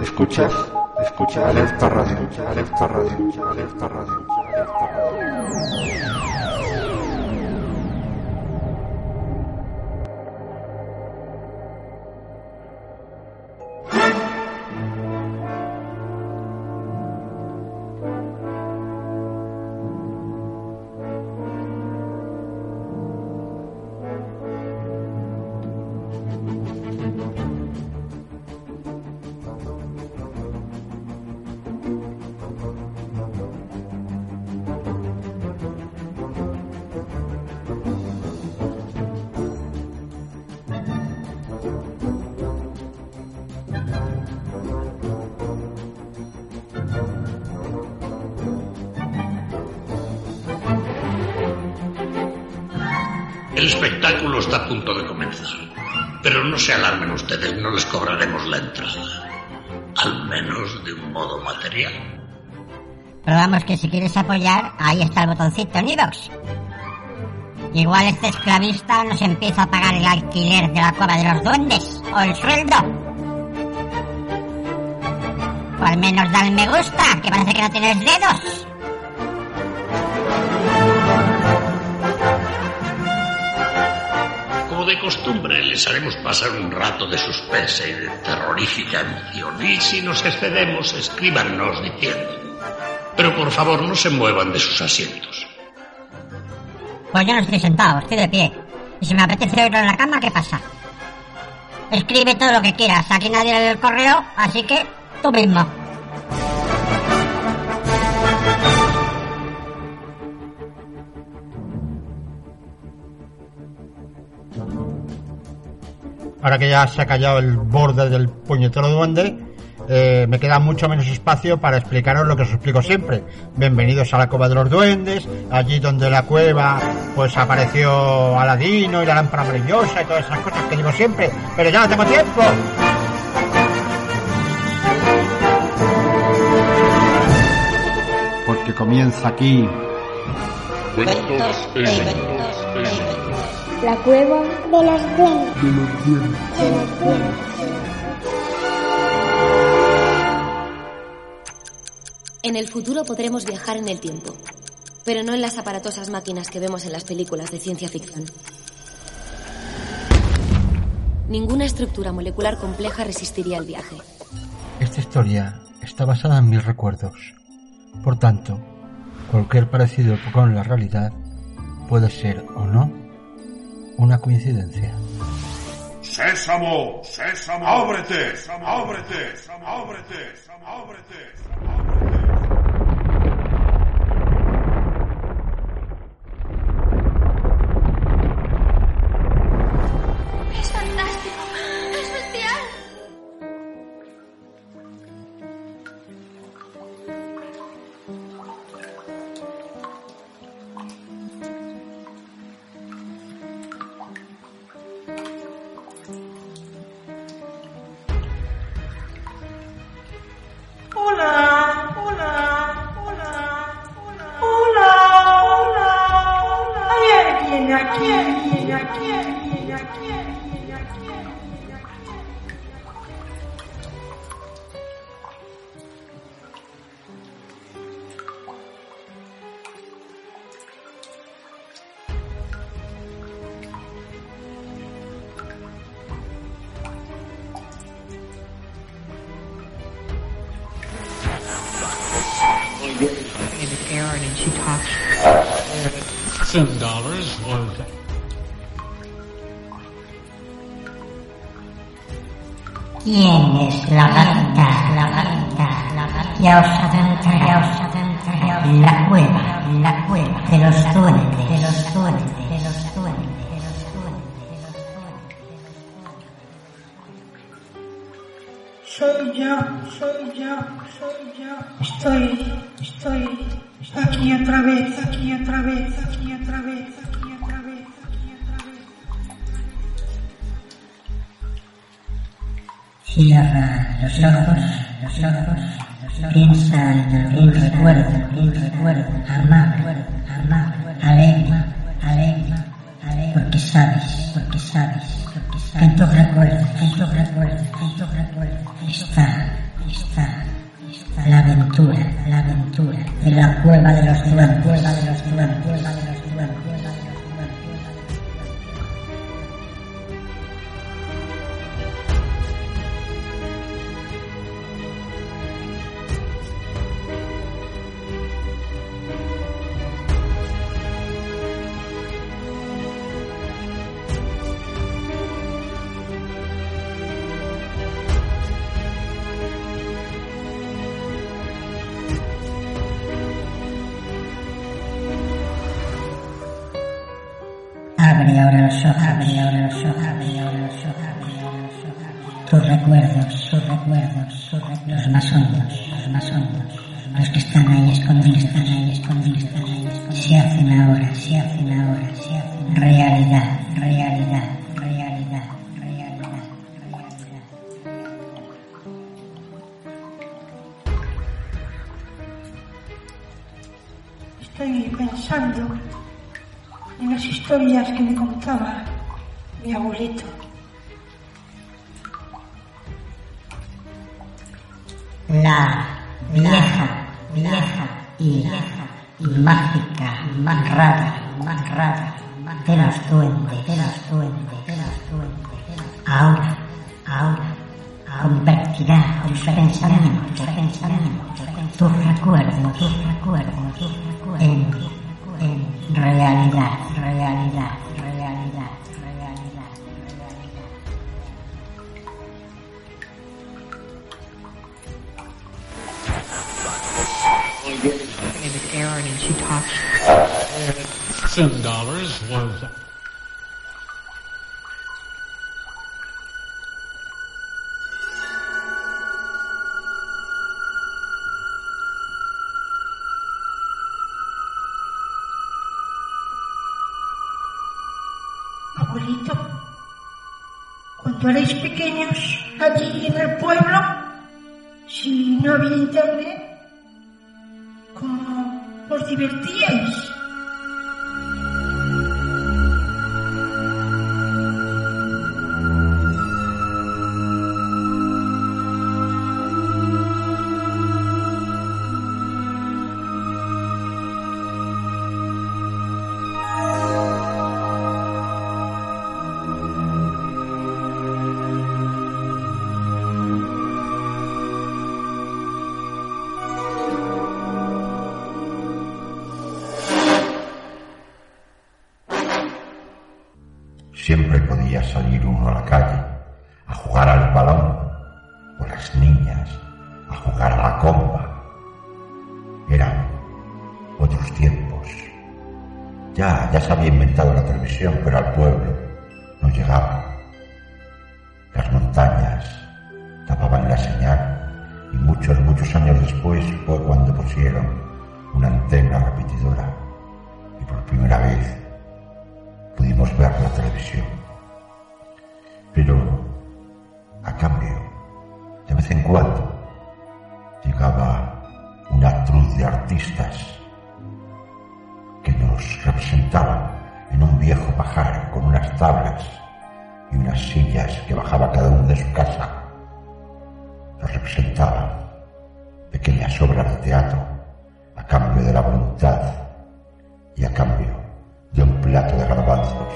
Escuchas, escucha alerta radio, alerta radio, alerta radio, alerta radio. Cobraremos la entrada. Al menos de un modo material. Pero vamos, que si quieres apoyar, ahí está el botoncito en. Igual este esclavista nos empieza a pagar el alquiler de la cueva de los duendes, o el sueldo. O al menos da me gusta, que parece que no tienes dedos. De costumbre, les haremos pasar un rato de suspense y de terrorífica emoción. Y si nos excedemos, escríbanos diciendo. Pero por favor, no se muevan de sus asientos. Pues yo no estoy sentado, estoy de pie. Y si me apetece oírlo en la cama, ¿qué pasa? Escribe todo lo que quieras, aquí nadie lee el correo, así que tú mismo. Ahora que ya se ha callado el borde del puñetero duende, eh, me queda mucho menos espacio para explicaros lo que os explico siempre. Bienvenidos a la cueva de los duendes, allí donde la cueva pues apareció Aladino y la lámpara brillosa y todas esas cosas que digo siempre, pero ya no tengo tiempo. Porque comienza aquí Cuentos en- La cueva de los duendes. De los duendes. En el futuro podremos viajar en el tiempo, pero no en las aparatosas máquinas que vemos en las películas de ciencia ficción. Ninguna estructura molecular compleja resistiría el viaje. Esta historia está basada en mis recuerdos. Por tanto, cualquier parecido con la realidad puede ser o no una coincidencia. Sésamo, sésamo, ábrete, ábrete, ábrete, ábrete. Es Soy yo, soy yo. Estoy, estoy aquí otra vez, aquí otra vez, aquí otra vez, aquí otra vez, aquí otra vez. Cierra los ojos, los ojos, Piensa en algún recuerdo, algún recuerdo, amable, amable, alegre, alegre, alegre, porque sabes, porque sabes, porque sabes, tus recuerdos, en tus recuerdos, en tus recuerdos, está, está, la aventura, la aventura de la cueva de los duendes, cueva de los duendes, cueva de los La vieja, vieja y, y mágica, más rara, más rara de los duendes, de los duendes, de los duendes. Ahora, ahora, convertirá tus pensamientos, pensamientos, tus recuerdos, tus recuerdos, en, en realidad, realidad, Seven dollars was Siempre podía salir uno a la calle, a jugar al balón, con las niñas, a jugar a la comba. Eran otros tiempos. Ya, ya se había inventado la televisión, pero al pueblo no llegaba. Las montañas tapaban la señal y muchos, muchos años después fue cuando pusieron una antena repetidora y por primera vez pudimos ver la televisión. Pero, a cambio, de vez en cuando, llegaba una truz de artistas que nos representaban en un viejo pajar con unas tablas y unas sillas que bajaba cada uno de su casa. Nos representaban pequeñas obras de teatro a cambio de la voluntad y a cambio de un plato de garbanzos.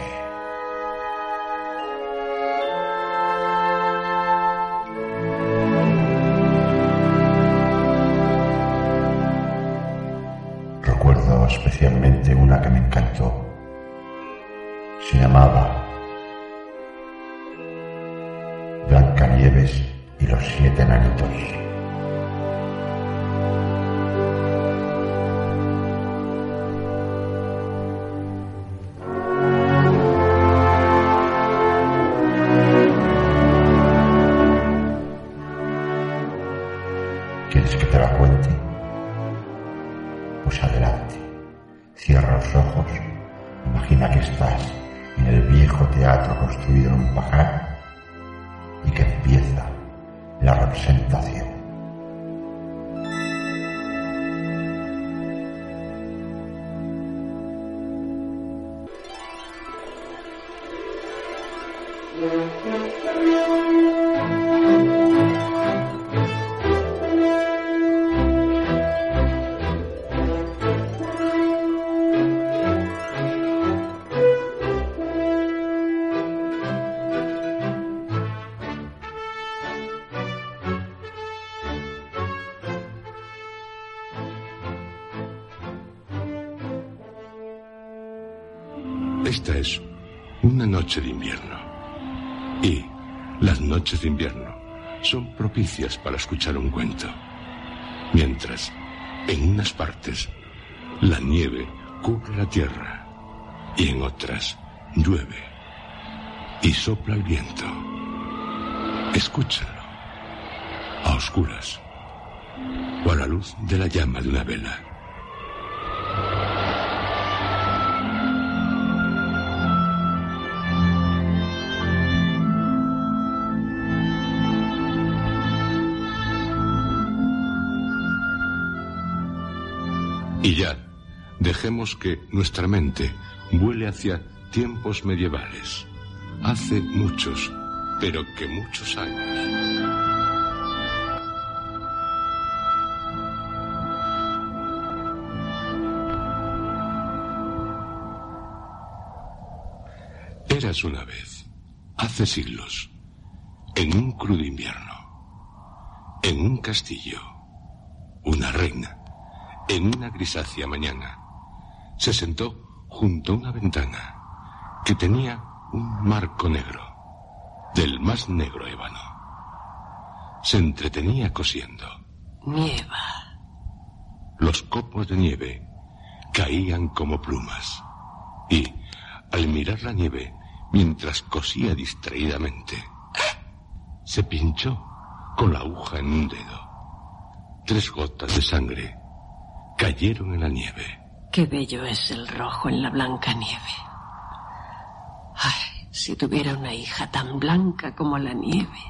Recuerdo especialmente una que me encantó. Se llamaba Blancanieves y los siete enanitos. ¿Quieres que te la cuente? Pues adelante. Cierra los ojos. Imagina que estás en el viejo teatro construido en un pajar y que empieza la representación. De invierno. Y las noches de invierno son propicias para escuchar un cuento. Mientras, en unas partes, la nieve cubre la tierra y en otras llueve y sopla el viento. Escúchalo, a oscuras o a la luz de la llama de una vela. Y ya, dejemos que nuestra mente vuele hacia tiempos medievales. Hace muchos, pero que muchos años. Eras una vez, hace siglos, en un crudo invierno, en un castillo, una reina en una grisácea mañana, se sentó junto a una ventana que tenía un marco negro, del más negro ébano. Se entretenía cosiendo. Nieva. Los copos de nieve caían como plumas. Y, al mirar la nieve, mientras cosía distraídamente, se pinchó con la aguja en un dedo. Tres gotas de sangre cayeron en la nieve. Qué bello es el rojo en la blanca nieve. Ay, si tuviera una hija tan blanca como la nieve,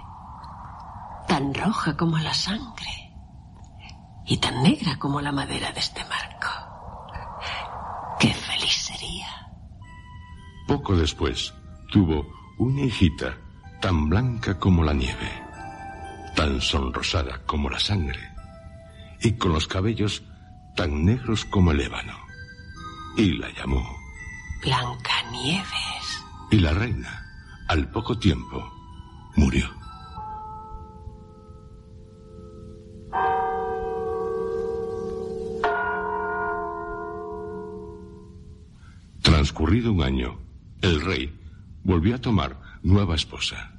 tan roja como la sangre y tan negra como la madera de este marco. Qué feliz sería. Poco después tuvo una hijita tan blanca como la nieve, tan sonrosada como la sangre y con los cabellos tan negros como el ébano. Y la llamó Blancanieves. Y la reina, al poco tiempo, murió. Transcurrido un año, el rey volvió a tomar nueva esposa.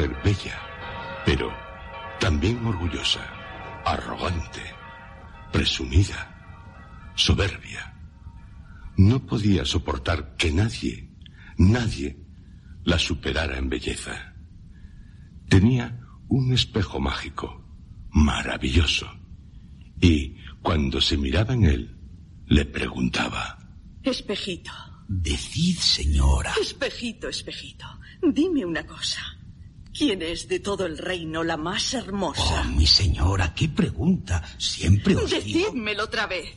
Mujer bella, pero también orgullosa, arrogante, presumida, soberbia. No podía soportar que nadie, nadie, la superara en belleza. Tenía un espejo mágico, maravilloso, y cuando se miraba en él, le preguntaba, Espejito. Decid, señora. Espejito, espejito. Dime una cosa. ¿Quién es de todo el reino la más hermosa? Oh, mi señora, qué pregunta. Siempre os digo. Decídmelo otra vez.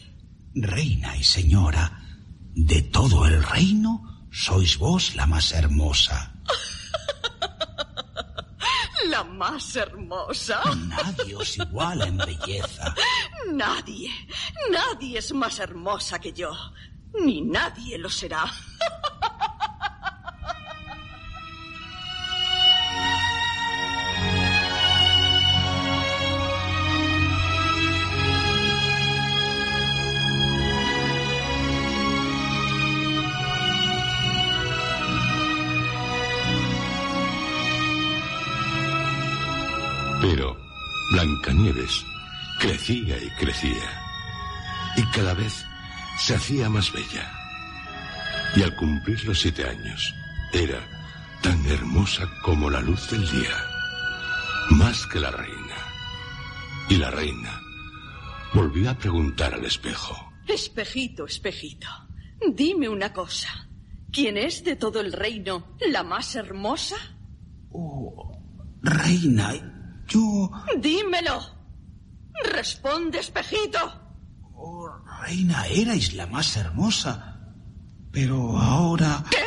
Reina y señora, de todo el reino sois vos la más hermosa. ¿La más hermosa? Nadie os iguala en belleza. Nadie, nadie es más hermosa que yo. Ni nadie lo será. Blancanieves crecía y crecía. Y cada vez se hacía más bella. Y al cumplir los siete años, era tan hermosa como la luz del día. Más que la reina. Y la reina volvió a preguntar al espejo. Espejito, espejito. Dime una cosa. ¿Quién es de todo el reino la más hermosa? Oh, reina, Yo... Dímelo. Responde, espejito. Oh, reina, erais la más hermosa. Pero ahora... ¿Qué?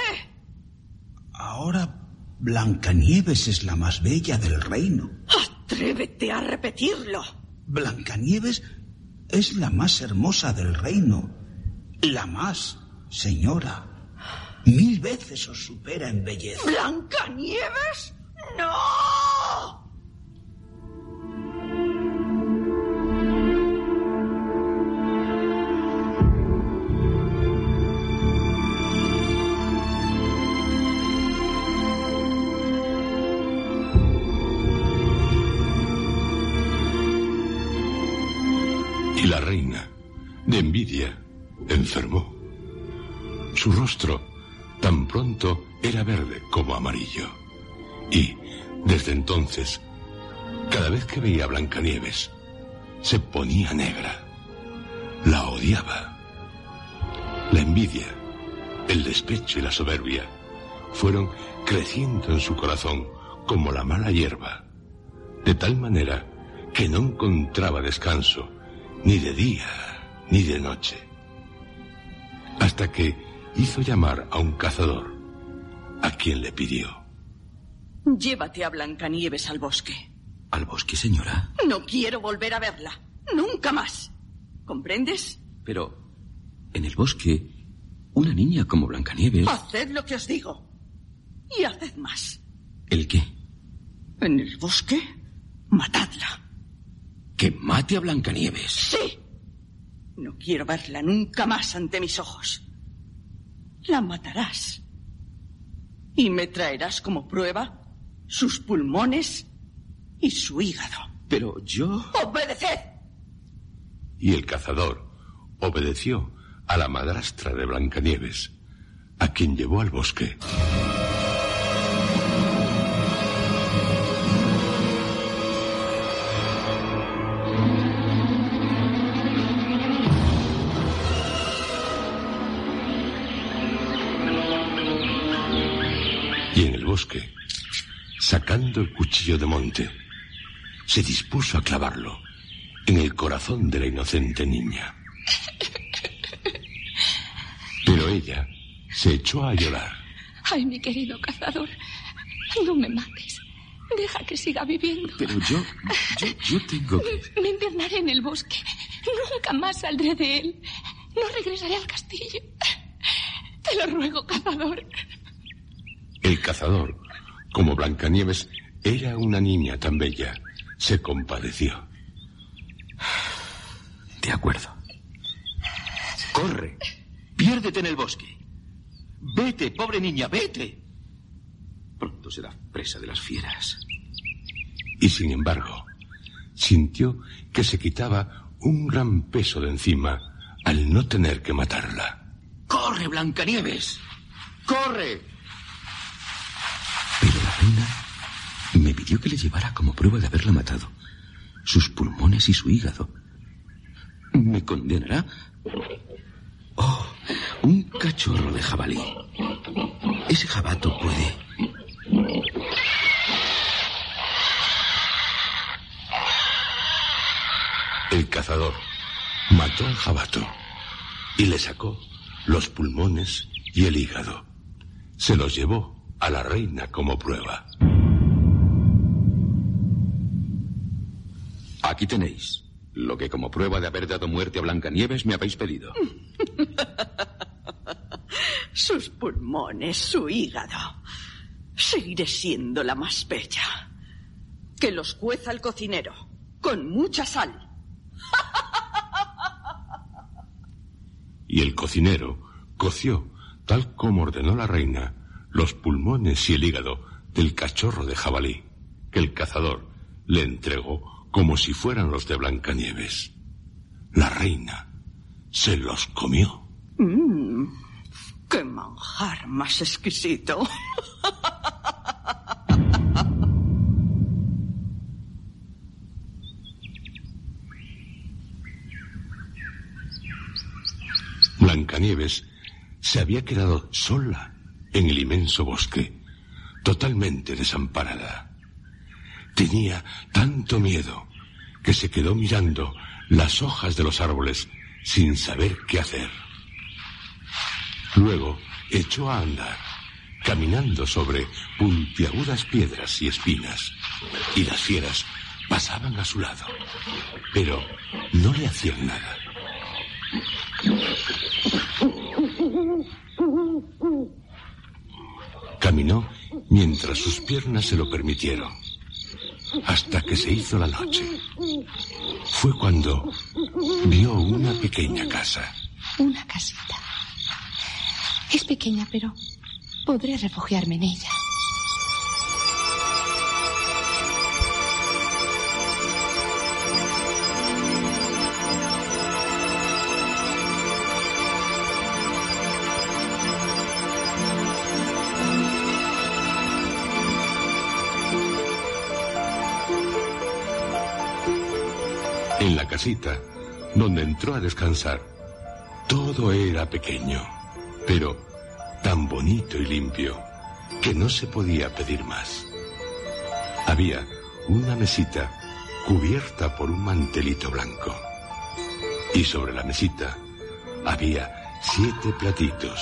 Ahora Blancanieves es la más bella del reino. Atrévete a repetirlo. Blancanieves es la más hermosa del reino. La más, señora. Mil veces os supera en belleza. ¿Blancanieves? ¡No! Tan pronto era verde como amarillo. Y, desde entonces, cada vez que veía a Blancanieves, se ponía negra. La odiaba. La envidia, el despecho y la soberbia fueron creciendo en su corazón como la mala hierba, de tal manera que no encontraba descanso ni de día ni de noche. Hasta que hizo llamar a un cazador, a quien le pidió. Llévate a Blancanieves al bosque. ¿Al bosque, señora? No quiero volver a verla. Nunca más. ¿Comprendes? Pero, en el bosque, una niña como Blancanieves... Haced lo que os digo. Y haced más. ¿El qué? En el bosque, matadla. ¿Que mate a Blancanieves? Sí. No quiero verla nunca más ante mis ojos. La matarás. Y me traerás como prueba sus pulmones y su hígado. Pero yo... ¡Obedeced! Y el cazador obedeció a la madrastra de Blancanieves, a quien llevó al bosque. Sacando el cuchillo de monte, se dispuso a clavarlo en el corazón de la inocente niña. Pero ella se echó a llorar. Ay, mi querido cazador, no me mates. Deja que siga viviendo. Pero yo, yo, yo tengo que... Me internaré en el bosque. Nunca más saldré de él. No regresaré al castillo. Te lo ruego, cazador. El cazador, como Blancanieves era una niña tan bella, se compadeció. De acuerdo. Corre. Piérdete en el bosque. Vete, pobre niña, vete. Pronto será presa de las fieras. Y sin embargo, sintió que se quitaba un gran peso de encima al no tener que matarla. ¡Corre, Blancanieves! ¡Corre! Me pidió que le llevara como prueba de haberla matado sus pulmones y su hígado. ¿Me condenará? Oh, un cachorro de jabalí. Ese jabato puede... El cazador mató al jabato y le sacó los pulmones y el hígado. Se los llevó a la reina como prueba. Aquí tenéis lo que como prueba de haber dado muerte a Blancanieves me habéis pedido. Sus pulmones, su hígado. Seguiré siendo la más bella. Que los cueza el cocinero, con mucha sal. Y el cocinero coció, tal como ordenó la reina, los pulmones y el hígado del cachorro de jabalí, que el cazador le entregó como si fueran los de Blancanieves. La reina se los comió. Mm, ¡Qué manjar más exquisito! Blancanieves se había quedado sola en el inmenso bosque, totalmente desamparada. Tenía tanto miedo que se quedó mirando las hojas de los árboles sin saber qué hacer. Luego echó a andar, caminando sobre puntiagudas piedras y espinas, y las fieras pasaban a su lado, pero no le hacían nada. Mientras sus piernas se lo permitieron, hasta que se hizo la noche. Fue cuando vio una pequeña casa. Una casita. Es pequeña, pero podré refugiarme en ella. La casita, donde entró a descansar, todo era pequeño, pero tan bonito y limpio que no se podía pedir más. Había una mesita cubierta por un mantelito blanco. Y sobre la mesita había siete platitos,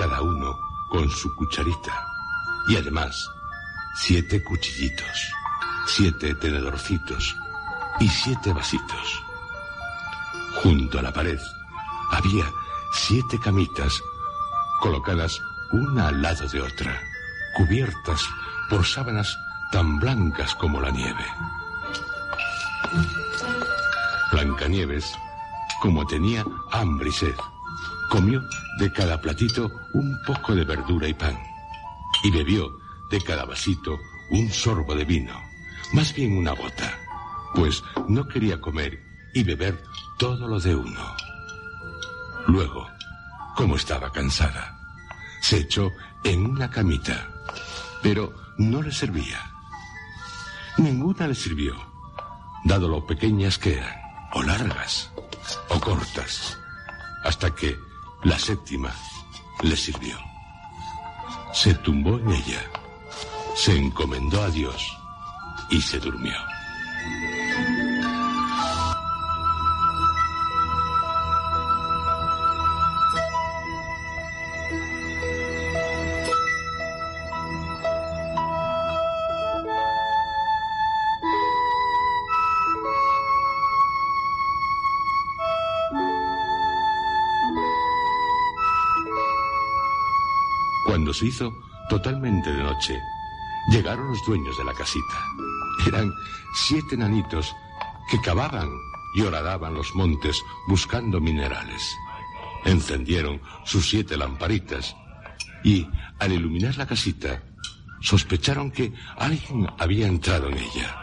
cada uno con su cucharita. Y además, siete cuchillitos, siete tenedorcitos y siete vasitos. Junto a la pared había siete camitas colocadas una al lado de otra, cubiertas por sábanas tan blancas como la nieve. Blancanieves, como tenía hambre y sed, comió de cada platito un poco de verdura y pan, y bebió de cada vasito un sorbo de vino, más bien una gota, pues no quería comer y beber todo lo de uno. Luego, como estaba cansada, se echó en una camita, pero no le servía. Ninguna le sirvió, dado lo pequeñas que eran, o largas, o cortas, hasta que la séptima le sirvió. Se tumbó en ella, se encomendó a Dios y se durmió. Se hizo totalmente de noche, llegaron los dueños de la casita. Eran siete nanitos que cavaban y horadaban los montes buscando minerales. Encendieron sus siete lamparitas y, al iluminar la casita, sospecharon que alguien había entrado en ella.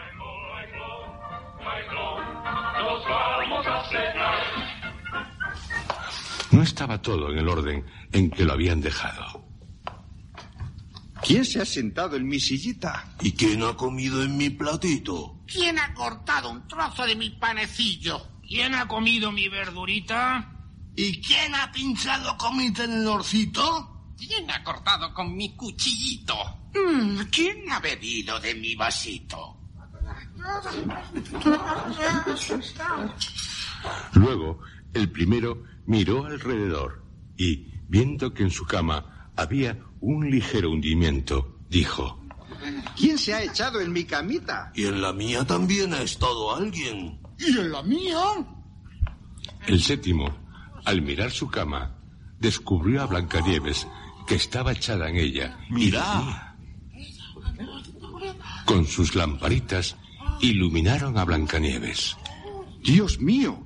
No estaba todo en el orden en que lo habían dejado. ¿Quién se ha sentado en mi sillita? ¿Y quién ha comido en mi platito? ¿Quién ha cortado un trozo de mi panecillo? ¿Quién ha comido mi verdurita? ¿Y quién ha pinchado con mi tenedorcito? ¿Quién ha cortado con mi cuchillito? Mm, ¿Quién ha bebido de mi vasito? Luego, el primero miró alrededor y, viendo que en su cama había un ligero hundimiento, dijo, ¿Quién se ha echado en mi camita? Y en la mía también ha estado alguien. ¿Y en la mía? El séptimo, al mirar su cama, descubrió a Blancanieves que estaba echada en ella. y dormía. Con sus lamparitas iluminaron a Blancanieves. Dios mío,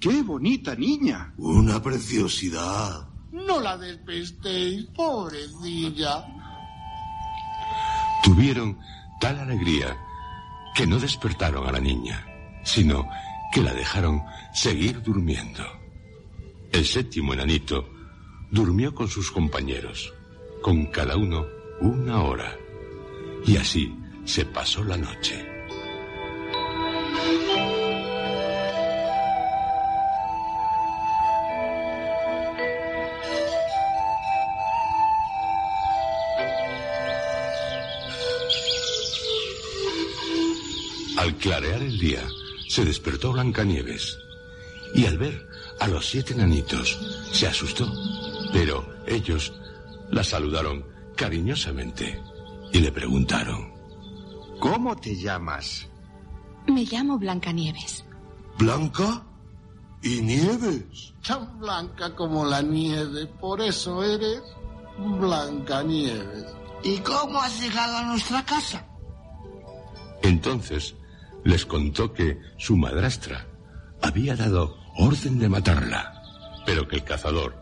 qué bonita niña. Una preciosidad. No la despestéis, pobrecilla. Tuvieron tal alegría que no despertaron a la niña, sino que la dejaron seguir durmiendo. El séptimo enanito durmió con sus compañeros, con cada uno una hora, y así se pasó la noche. Clarear el día, se despertó Blancanieves. Y al ver a los siete nanitos, se asustó. Pero ellos la saludaron cariñosamente y le preguntaron. ¿Cómo te llamas? Me llamo Blancanieves. ¿Blanca? ¿Y Nieves? Tan blanca como la nieve, por eso eres Blanca Nieves. ¿Y cómo has llegado a nuestra casa? Entonces les contó que su madrastra había dado orden de matarla, pero que el cazador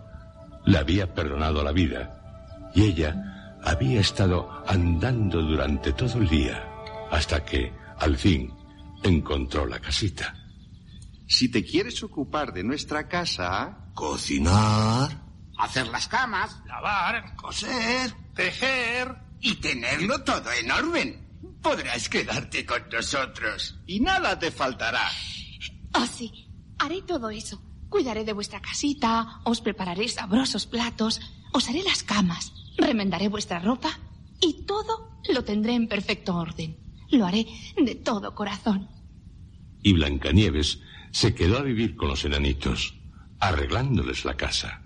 le había perdonado la vida y ella había estado andando durante todo el día hasta que, al fin, encontró la casita. Si te quieres ocupar de nuestra casa, cocinar, Hacer las camas, lavar, coser, tejer y tenerlo todo en orden. Podrás quedarte con nosotros y nada te faltará. Oh, sí. Haré todo eso. Cuidaré de vuestra casita, os prepararé sabrosos platos, os haré las camas, remendaré vuestra ropa y todo lo tendré en perfecto orden. Lo haré de todo corazón. Y Blancanieves se quedó a vivir con los enanitos, arreglándoles la casa.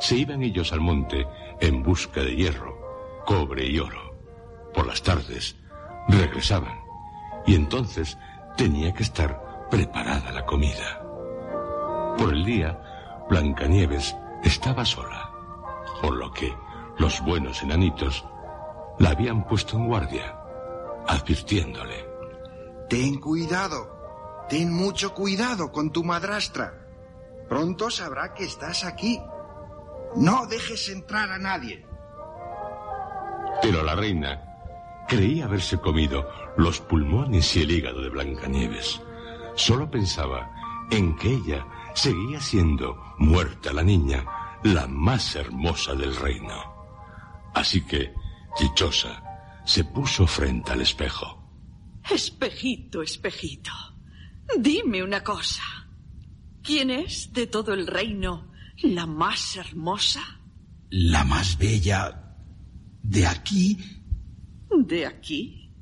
Se iban ellos al monte en busca de hierro, cobre y oro. Por las tardes regresaban y entonces tenía que estar preparada la comida. Por el día, Blancanieves estaba sola, por lo que los buenos enanitos la habían puesto en guardia, advirtiéndole. ten cuidado. Ten mucho cuidado con tu madrastra. Pronto sabrá que estás aquí. No dejes entrar a nadie. Pero la reina creía haberse comido los pulmones y el hígado de Blancanieves. Solo pensaba en que ella seguía siendo muerta la niña, la más hermosa del reino. Así que, dichosa, se puso frente al espejo. Espejito, espejito, dime una cosa. ¿Quién es de todo el reino la más hermosa? La más bella de aquí, ¿De aquí?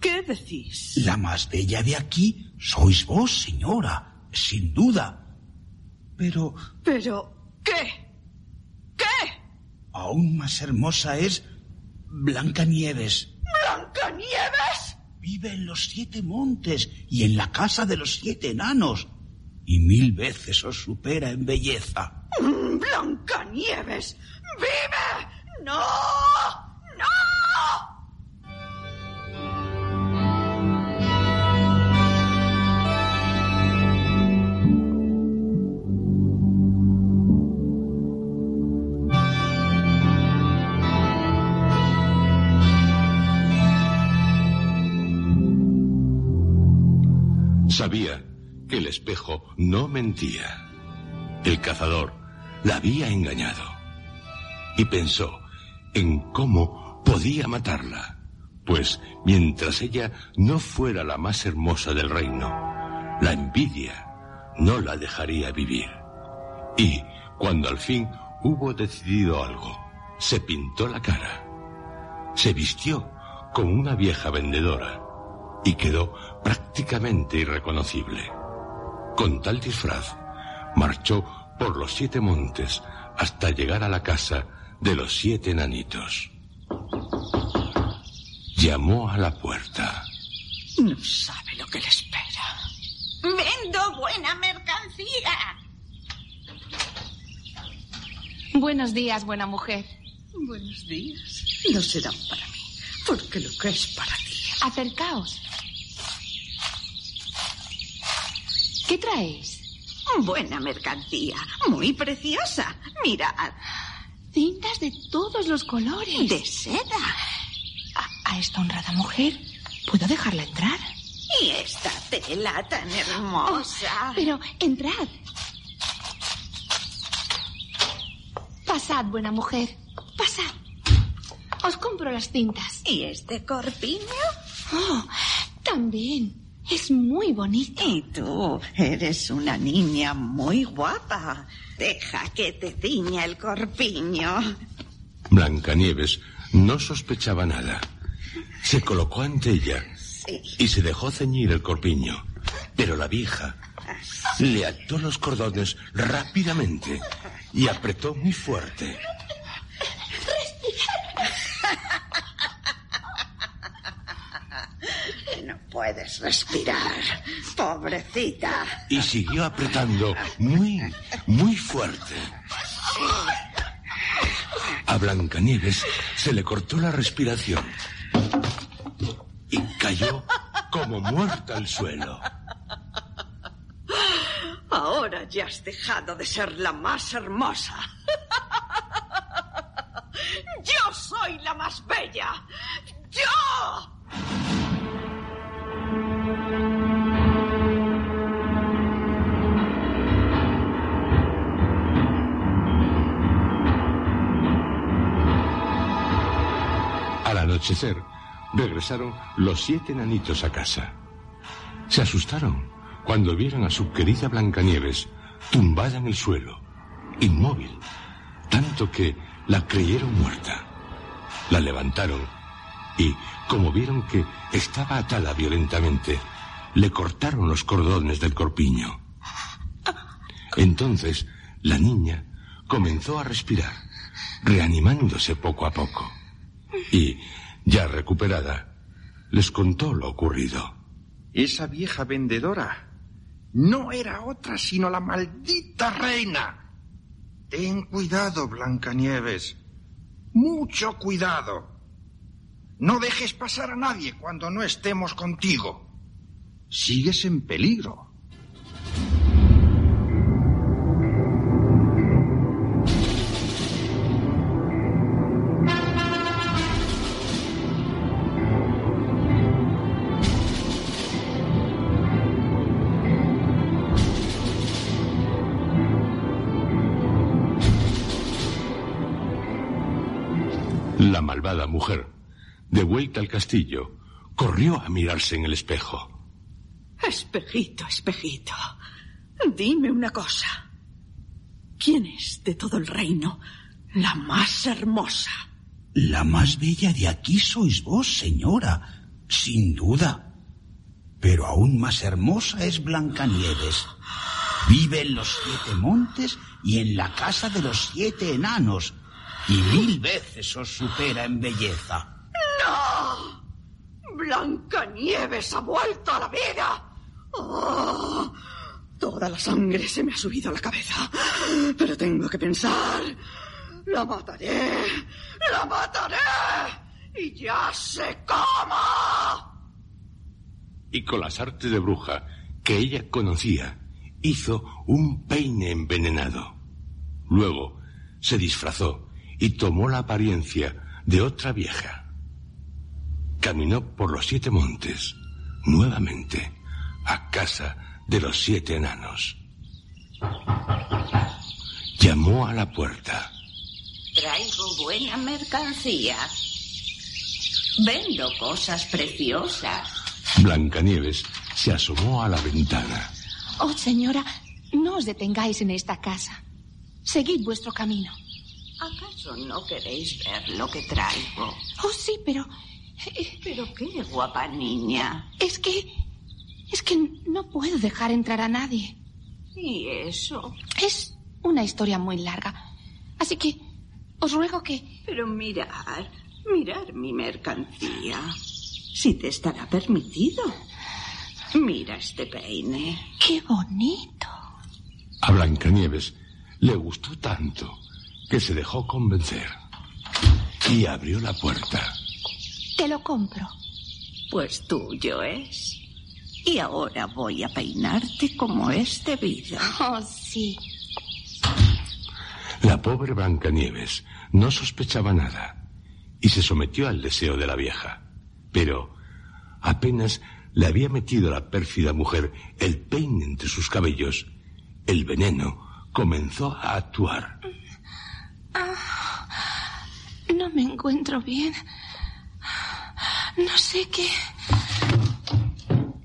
¿Qué decís? la más bella de aquí, sois vos, señora, sin duda. Pero Pero, ¿qué? ¿Qué? aún más hermosa es Blancanieves. ¿Blancanieves? Vive en los siete montes y en la casa de los siete enanos. Y mil veces os supera en belleza. Mm, ¡Blancanieves! ¡Vive! ¡No! ¡No! Sabía el espejo no mentía. El cazador la había engañado. Y pensó en cómo podía matarla. Pues mientras ella no fuera la más hermosa del reino, la envidia no la dejaría vivir. Y cuando al fin hubo decidido algo, se pintó la cara. Se vistió como una vieja vendedora y quedó prácticamente irreconocible. Con tal disfraz, marchó por los siete montes hasta llegar a la casa de los siete enanitos. Llamó a la puerta. No sabe lo que le espera. Vendo buena mercancía. Buenos días, buena mujer. Buenos días. No serán para mí, porque lo que es para ti. Acercaos. ¿Qué traéis? Buena mercancía. Muy preciosa. Mirad. Cintas de todos los colores. De seda. A, a esta honrada mujer, ¿puedo dejarla entrar? Y esta tela tan hermosa. Pero entrad. Pasad, buena mujer. Pasad. Os compro las cintas. ¿Y este corpiño? Oh, también. Es muy bonito. Y tú eres una niña muy guapa. Deja que te ciña el corpiño. Blancanieves no sospechaba nada. Se colocó ante ella Sí. y se dejó ceñir el corpiño. Pero la vieja le ató los cordones rápidamente y apretó muy fuerte. Puedes respirar, pobrecita. Y siguió apretando muy, muy fuerte. A Blancanieves se le cortó la respiración y cayó como muerta al suelo. Ahora ya has dejado de ser la más hermosa. Regresaron los siete enanitos a casa. Se asustaron cuando vieron a su querida Blancanieves tumbada en el suelo, inmóvil, tanto que la creyeron muerta. La levantaron y, como vieron que estaba atada violentamente, le cortaron los cordones del corpiño. Entonces, la niña comenzó a respirar, reanimándose poco a poco. Y, ya recuperada, les contó lo ocurrido. Esa vieja vendedora no era otra sino la maldita reina. Ten cuidado, Blancanieves. Mucho cuidado. No dejes pasar a nadie cuando no estemos contigo. Sigues en peligro. La malvada mujer, de vuelta al castillo, corrió a mirarse en el espejo. Espejito, espejito. Dime una cosa. ¿Quién es de todo el reino la más hermosa? La más bella de aquí sois vos, señora, sin duda. Pero aún más hermosa es Blancanieves. Vive en los siete montes y en la casa de los siete enanos, y mil veces os supera en belleza. ¡No! Blancanieves ha vuelto a la vida. ¡Oh! Toda la sangre se me ha subido a la cabeza. Pero tengo que pensar. La mataré. La mataré. Y ya sé cómo. Y con las artes de bruja que ella conocía, hizo un peine envenenado. Luego se disfrazó y tomó la apariencia de otra vieja. Caminó por los siete montes, nuevamente, a casa de los siete enanos. Llamó a la puerta. Traigo buena mercancía. Vendo cosas preciosas. Blancanieves se asomó a la ventana. Oh, señora, no os detengáis en esta casa. Seguid vuestro camino. ¿Acaso no queréis ver lo que traigo? Oh, sí, pero... ¿Pero qué, guapa niña? Es que... Es que no puedo dejar entrar a nadie. ¿Y eso? Es una historia muy larga. Así que os ruego que... Pero mirar, mirar mi mercancía. Si te estará permitido. Mira este peine. ¡Qué bonito! A Blancanieves le gustó tanto que se dejó convencer y abrió la puerta. Te lo compro. Pues tuyo es. Y ahora voy a peinarte como es debido. Oh, sí. La pobre Blancanieves no sospechaba nada y se sometió al deseo de la vieja. Pero apenas le había metido la pérfida mujer el peine entre sus cabellos, el veneno comenzó a actuar. No me encuentro bien. No sé qué.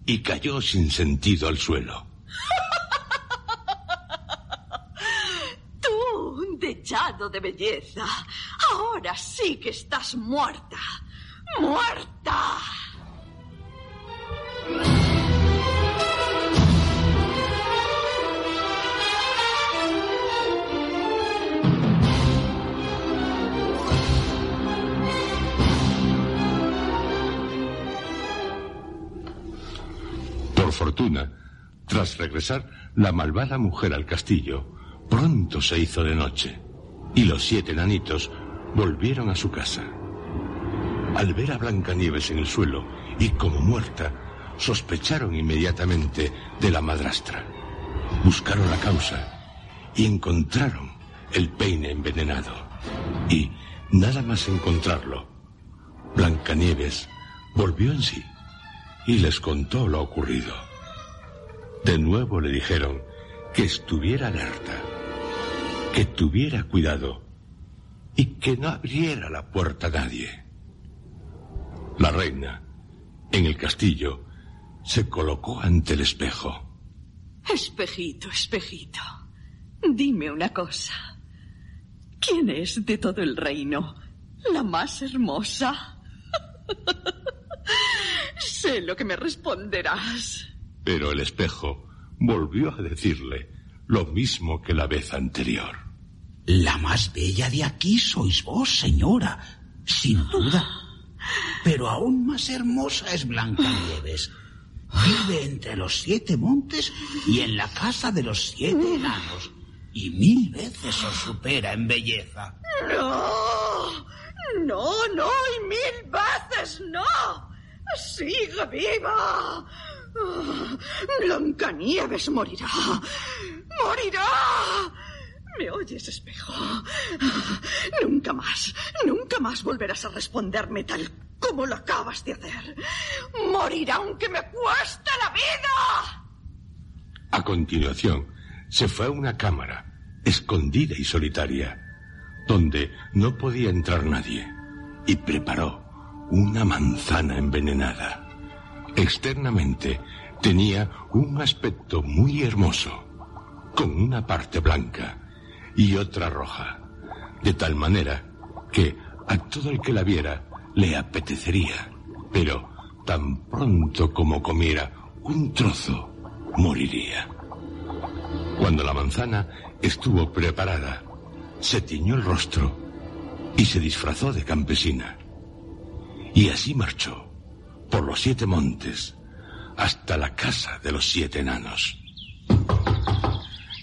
Y cayó sin sentido al suelo. Tú, un dechado de belleza. Ahora sí que estás muerta. ¡Muerta! Fortuna, tras regresar la malvada mujer al castillo, pronto se hizo de noche y los siete enanitos volvieron a su casa. Al ver a Blancanieves en el suelo y como muerta, sospecharon inmediatamente de la madrastra. Buscaron la causa y encontraron el peine envenenado. Y, nada más encontrarlo, Blancanieves volvió en sí y les contó lo ocurrido. De nuevo le dijeron que estuviera alerta, que tuviera cuidado y que no abriera la puerta a nadie. La reina, en el castillo, se colocó ante el espejo. Espejito, espejito. Dime una cosa. ¿Quién es de todo el reino la más hermosa? sé lo que me responderás. Pero el espejo volvió a decirle lo mismo que la vez anterior. La más bella de aquí sois vos, señora, sin duda. Pero aún más hermosa es Blancanieves. Vive entre los siete montes y en la casa de los siete enanos. Y mil veces os supera en belleza. No, no, no, y mil veces no. Sigue viva. Ah, Blancanieves morirá. Morirá. ¿Me oyes, espejo? Nunca más, nunca más volverás a responderme tal como lo acabas de hacer. Morirá aunque me cueste la vida. A continuación, se fue a una cámara, escondida y solitaria, donde no podía entrar nadie, y preparó una manzana envenenada. Externamente tenía un aspecto muy hermoso, con una parte blanca y otra roja, de tal manera que a todo el que la viera le apetecería, pero tan pronto como comiera un trozo, moriría. Cuando la manzana estuvo preparada, se tiñó el rostro y se disfrazó de campesina. Y así marchó por los siete montes hasta la casa de los siete enanos.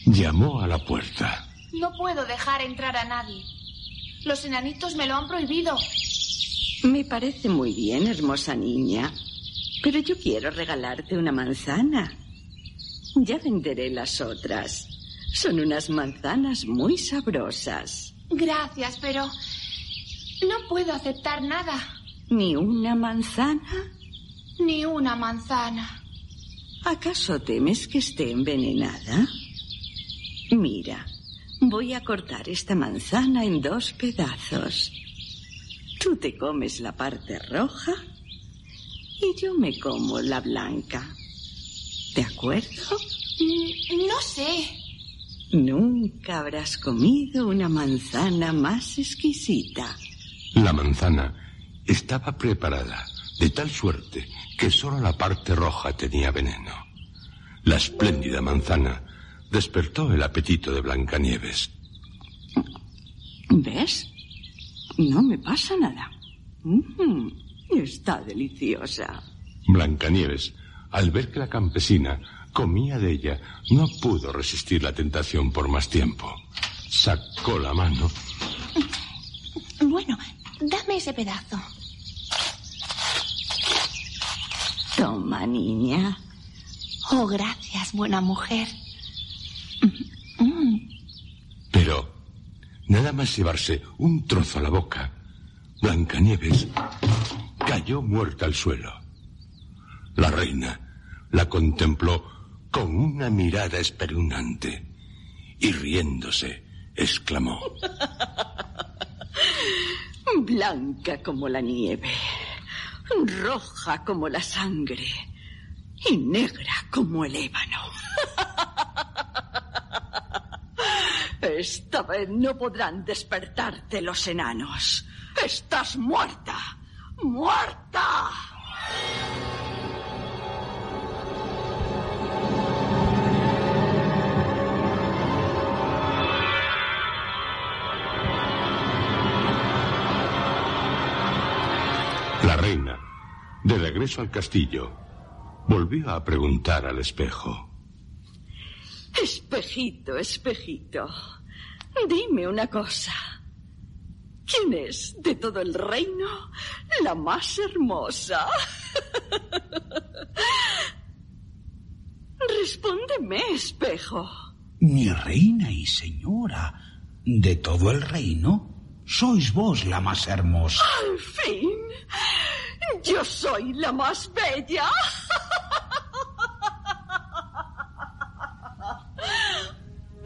Llamó a la puerta. No puedo dejar entrar a nadie. Los enanitos me lo han prohibido. Me parece muy bien, hermosa niña. Pero yo quiero regalarte una manzana. Ya venderé las otras. Son unas manzanas muy sabrosas. Gracias, pero no puedo aceptar nada. ¿Ni una manzana? Ni una manzana. ¿Acaso temes que esté envenenada? Mira, voy a cortar esta manzana en dos pedazos. Tú te comes la parte roja y yo me como la blanca. ¿De acuerdo? Mm, No sé. Nunca habrás comido una manzana más exquisita. La manzana estaba preparada de tal suerte que solo la parte roja tenía veneno. La espléndida manzana despertó el apetito de Blancanieves. ¿Ves? No me pasa nada. Mm, está deliciosa. Blancanieves, al ver que la campesina comía de ella, no pudo resistir la tentación por más tiempo. Sacó la mano Bueno, dame ese pedazo. Toma, niña. Oh, gracias, buena mujer. Pero, nada más llevarse un trozo a la boca, Blancanieves cayó muerta al suelo. La reina la contempló con una mirada espeluznante y riéndose exclamó. blanca como la nieve, roja como la sangre y negra como el ébano. Esta vez no podrán despertarte los enanos. Estás muerta. ¡Muerta! Regreso al castillo, volvió a preguntar al espejo. Espejito, espejito, dime una cosa. ¿Quién es de todo el reino la más hermosa? Respóndeme, espejo. Mi reina y señora, de todo el reino, sois vos la más hermosa. Al fin, yo soy la más bella.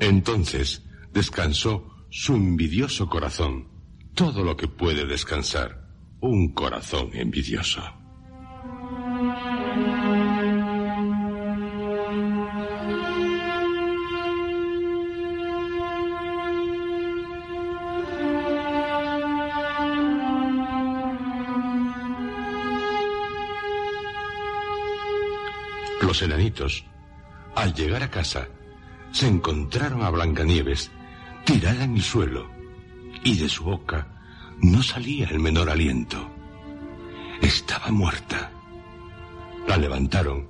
Entonces descansó su envidioso corazón, todo lo que puede descansar un corazón envidioso. Los enanitos, al llegar a casa, se encontraron a Blancanieves tirada en el suelo y de su boca no salía el menor aliento. Estaba muerta. La levantaron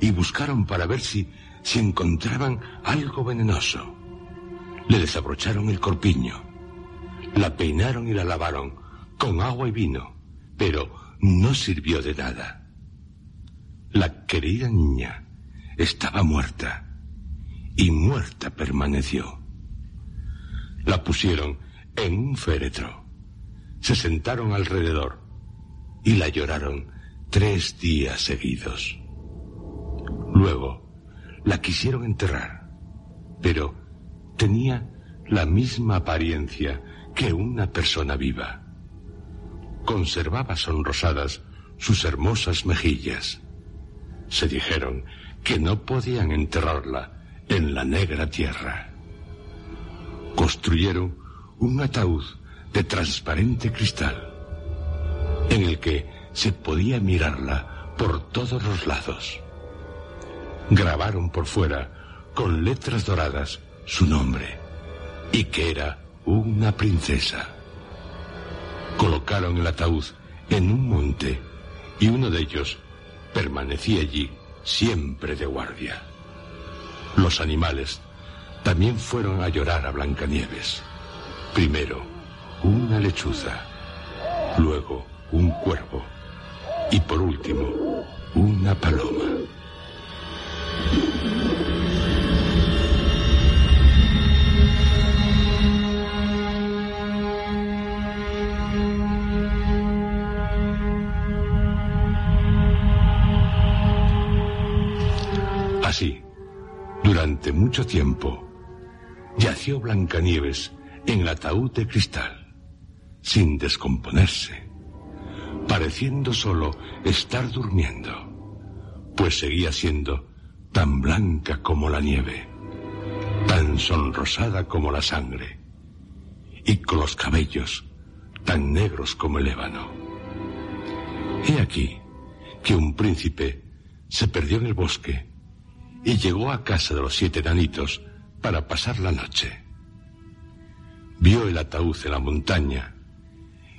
y buscaron para ver si, si encontraban algo venenoso. Le desabrocharon el corpiño, la peinaron y la lavaron con agua y vino, pero no sirvió de nada. La querida niña estaba muerta y muerta permaneció. La pusieron en un féretro, se sentaron alrededor y la lloraron tres días seguidos. Luego la quisieron enterrar, pero tenía la misma apariencia que una persona viva. Conservaba sonrosadas sus hermosas mejillas. Se dijeron que no podían enterrarla en la negra tierra. Construyeron un ataúd de transparente cristal, en el que se podía mirarla por todos los lados. Grabaron por fuera, con letras doradas, su nombre, y que era una princesa. Colocaron el ataúd en un monte, y uno de ellos permanecía allí siempre de guardia. Los animales también fueron a llorar a Blancanieves. Primero una lechuza, luego un cuervo y por último una paloma. Mucho tiempo, yació Blancanieves en el ataúd de cristal, sin descomponerse, pareciendo solo estar durmiendo, pues seguía siendo tan blanca como la nieve, tan sonrosada como la sangre, y con los cabellos tan negros como el ébano. He aquí que un príncipe se perdió en el bosque y llegó a casa de los siete enanitos para pasar la noche. Vio el ataúd en la montaña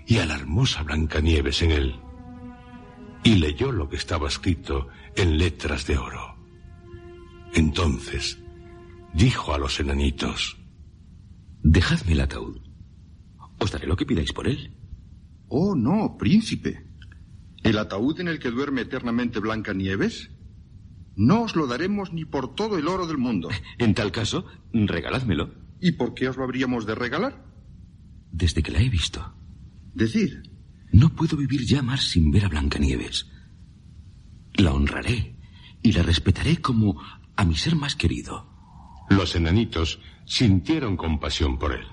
y a la hermosa Blancanieves en él, y leyó lo que estaba escrito en letras de oro. Entonces dijo a los enanitos, Dejadme el ataúd. Os daré lo que pidáis por él. Oh, no, príncipe. ¿El ataúd en el que duerme eternamente Blancanieves? No os lo daremos ni por todo el oro del mundo. En tal caso, regaládmelo. ¿Y por qué os lo habríamos de regalar? Desde que la he visto. Decid. No puedo vivir ya más sin ver a Blancanieves. La honraré y la respetaré como a mi ser más querido. Los enanitos sintieron compasión por él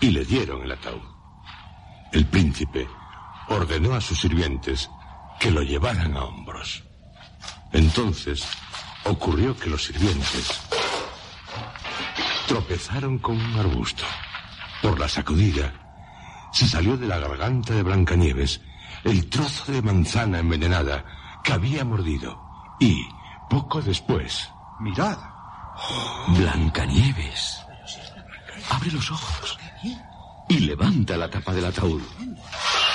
y le dieron el ataúd. El príncipe ordenó a sus sirvientes que lo llevaran a hombros. Entonces ocurrió que los sirvientes tropezaron con un arbusto. Por la sacudida, se salió de la garganta de Blancanieves el trozo de manzana envenenada que había mordido. Y, poco después... Mirad. Blancanieves. Abre los ojos. Y levanta la tapa del ataúd.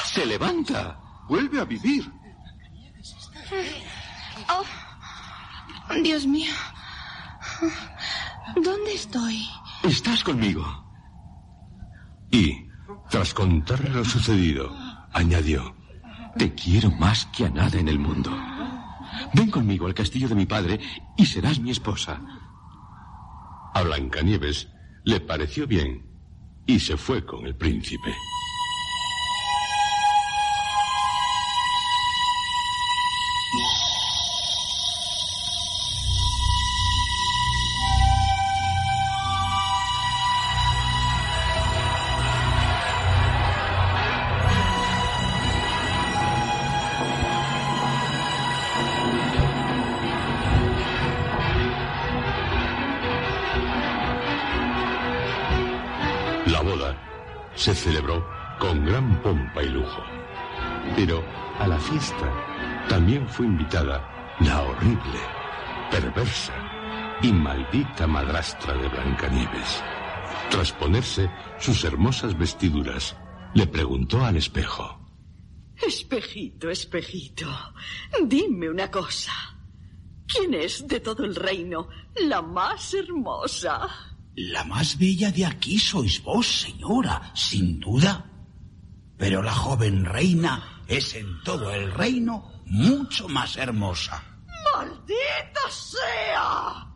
¡Se levanta! Vuelve a vivir. Dios mío. ¿Dónde estoy? Estás conmigo. Y, tras contarle lo sucedido, añadió, Te quiero más que a nada en el mundo. Ven conmigo al castillo de mi padre y serás mi esposa. A Blancanieves le pareció bien y se fue con el príncipe. La boda se celebró con gran pompa y lujo. Pero a la fiesta también fue invitada la horrible, perversa y maldita madrastra de Blancanieves. Tras ponerse sus hermosas vestiduras, le preguntó al espejo. Espejito, espejito, dime una cosa. ¿Quién es de todo el reino la más hermosa? La más bella de aquí sois vos, señora, sin duda. Pero la joven reina es en todo el reino mucho más hermosa. ¡Maldita sea!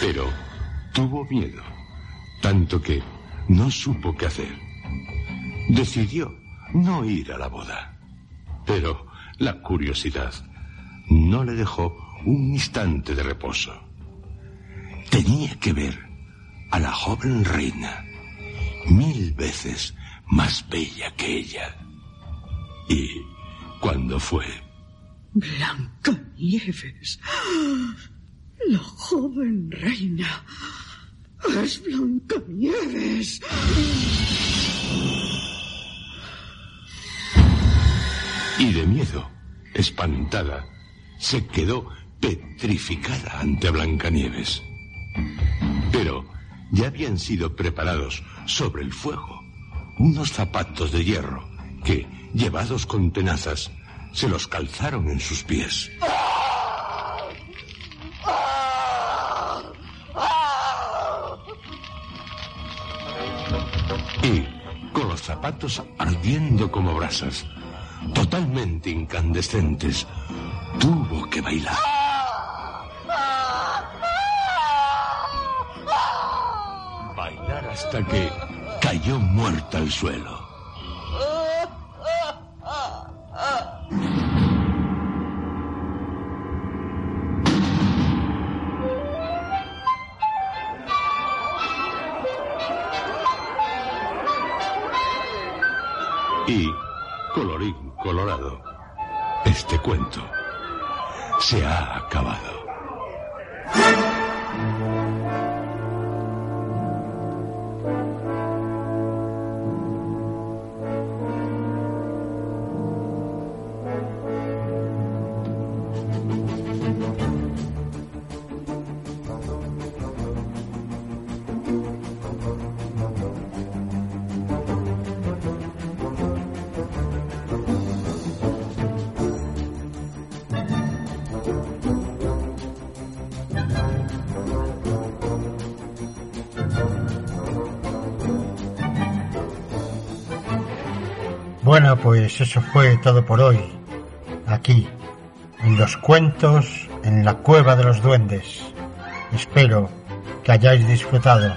Pero tuvo miedo, tanto que no supo qué hacer. Decidió no ir a la boda. Pero la curiosidad no le dejó un instante de reposo. Tenía que ver a la joven reina, mil veces más bella que ella. Y cuando fue, Blancanieves. La joven reina. Es Blancanieves. y de miedo, espantada, se quedó petrificada ante Blancanieves. Pero ya habían sido preparados sobre el fuego unos zapatos de hierro que, llevados con tenazas, se los calzaron en sus pies. Y, con los zapatos ardiendo como brasas, totalmente incandescentes, tuvo que bailar. Bailar hasta que cayó muerta al suelo. Pues eso fue todo por hoy. Aquí, en los cuentos, en la cueva de los duendes. Espero que hayáis disfrutado.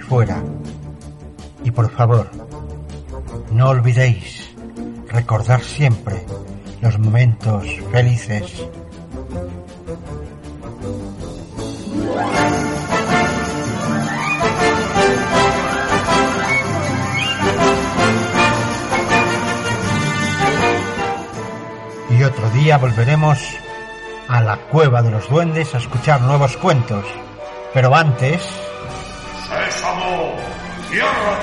Fuera. Y por favor, no olvidéis recordar siempre los momentos felices. Y otro día volveremos a la cueva de los duendes a escuchar nuevos cuentos. Pero antes... Sésamo, ciérrate.